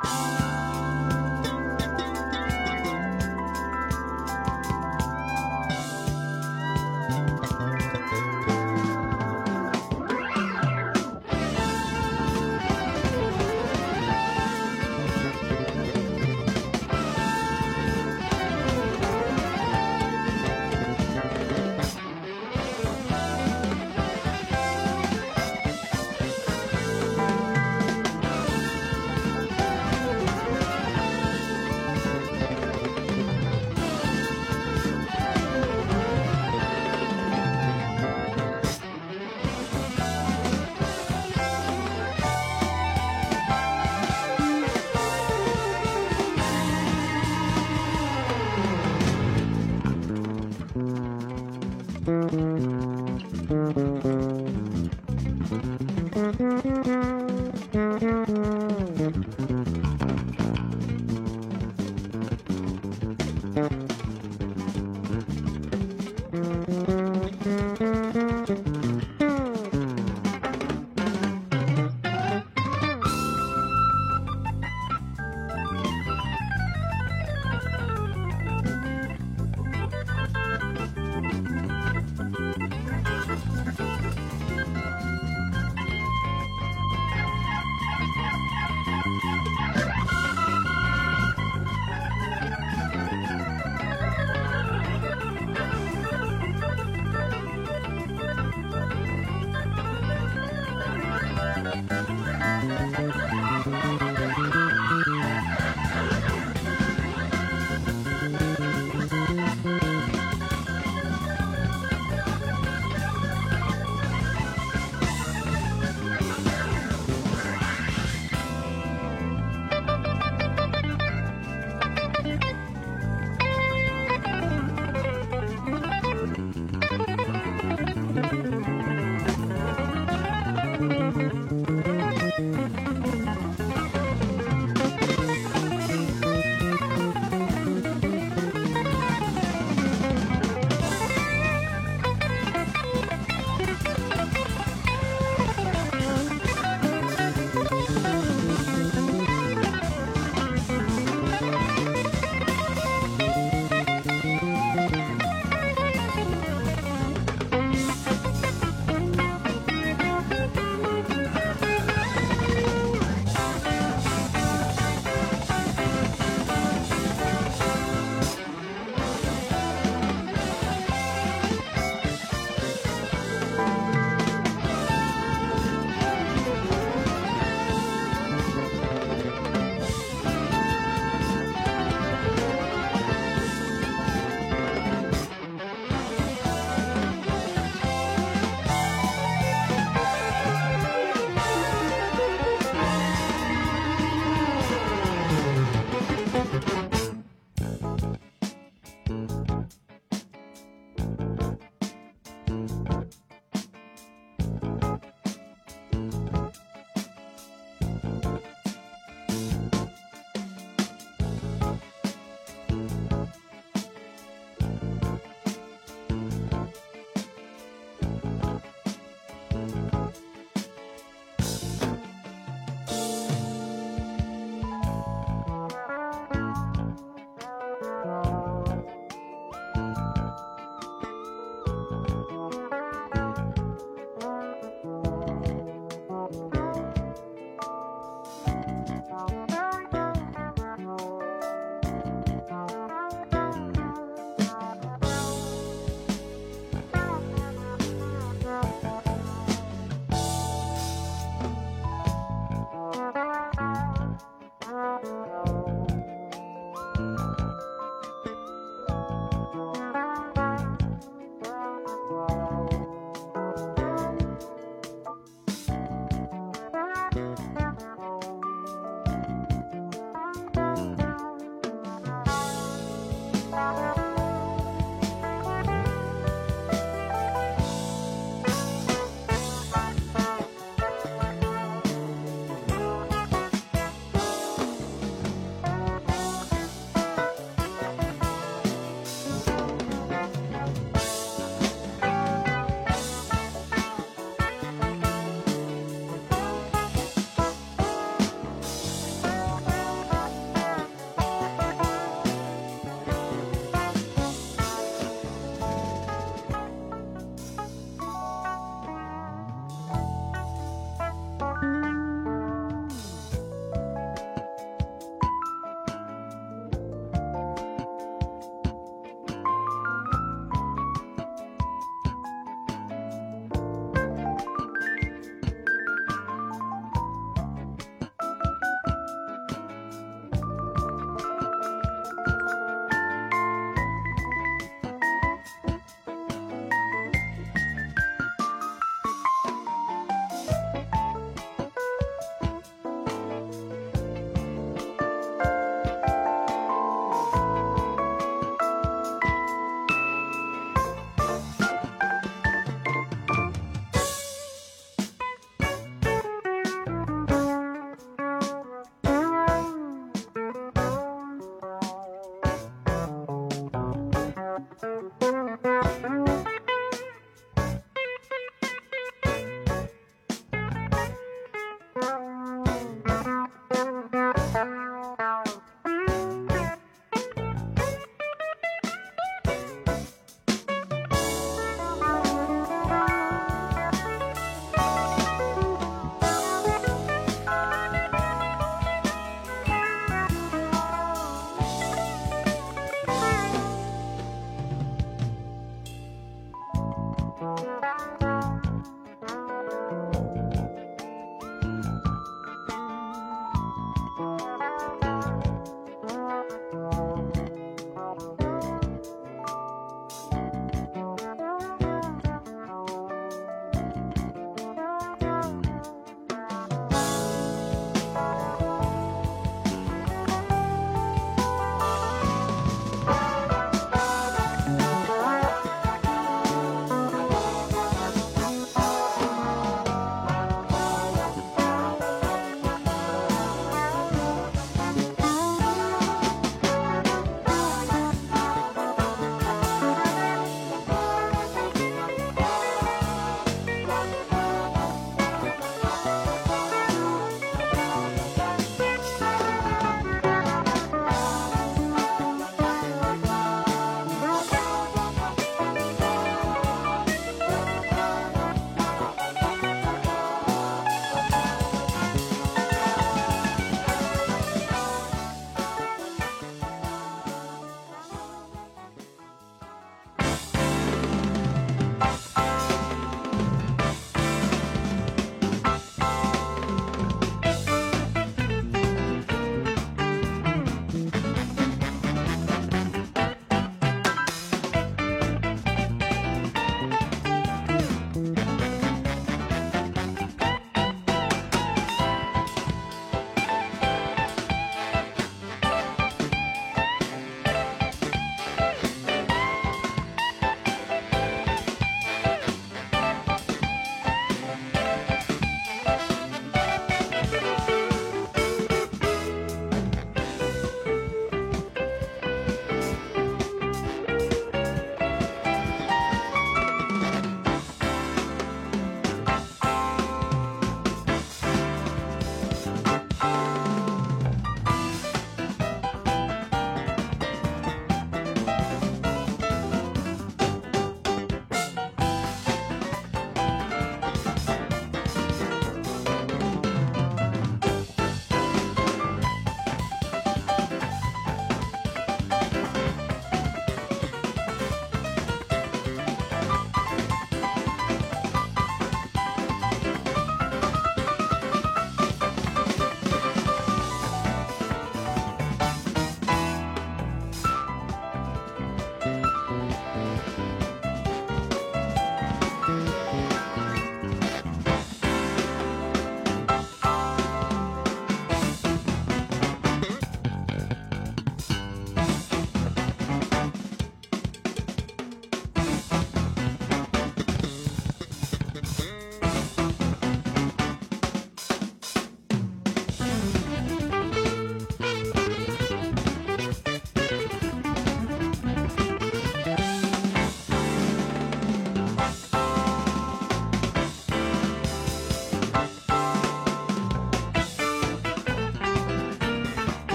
Oh.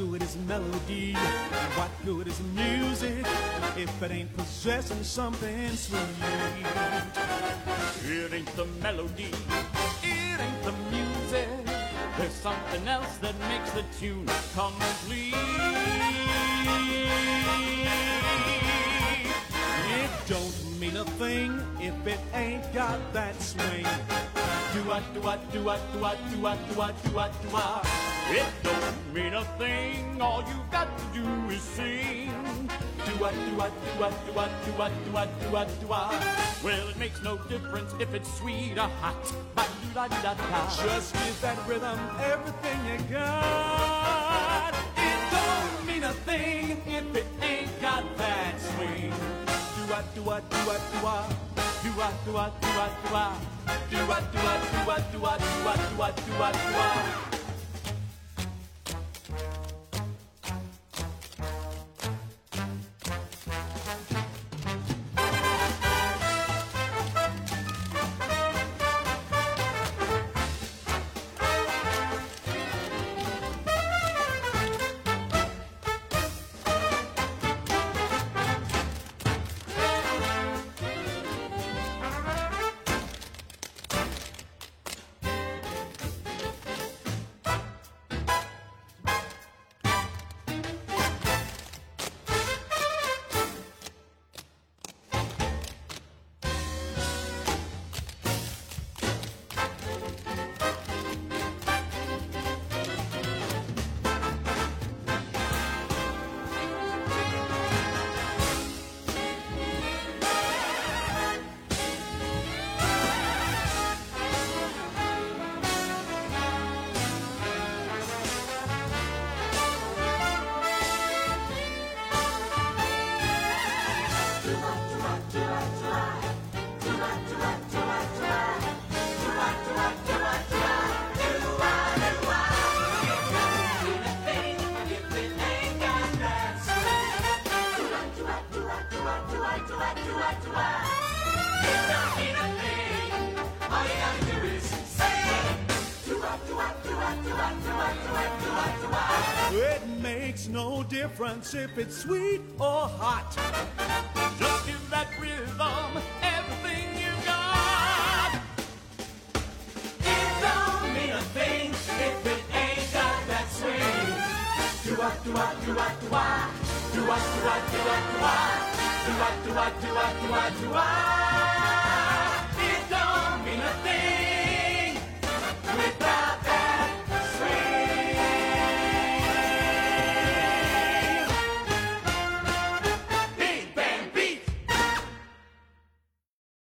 Good is melody? What good is music if it ain't possessing something sweet? It ain't the melody, it ain't the music. There's something else that makes the tune complete. It don't mean a thing if it ain't got that swing. Do what, do what, do what, do what, do what, do what, do what, do what. It don't mean a thing. All you got to do is sing. Do what, do what, do what, do what, do what, do what, do what, do what. Well, it makes no difference if it's sweet or hot. Ba-do-da-da-da. Just give that rhythm everything you got. It don't mean a thing if it ain't got that swing. Do what, do what, do what, do what. Do what, do what, do what, do what. Do what, do what, do what, do what, do what, do what, do what, do what. If it's sweet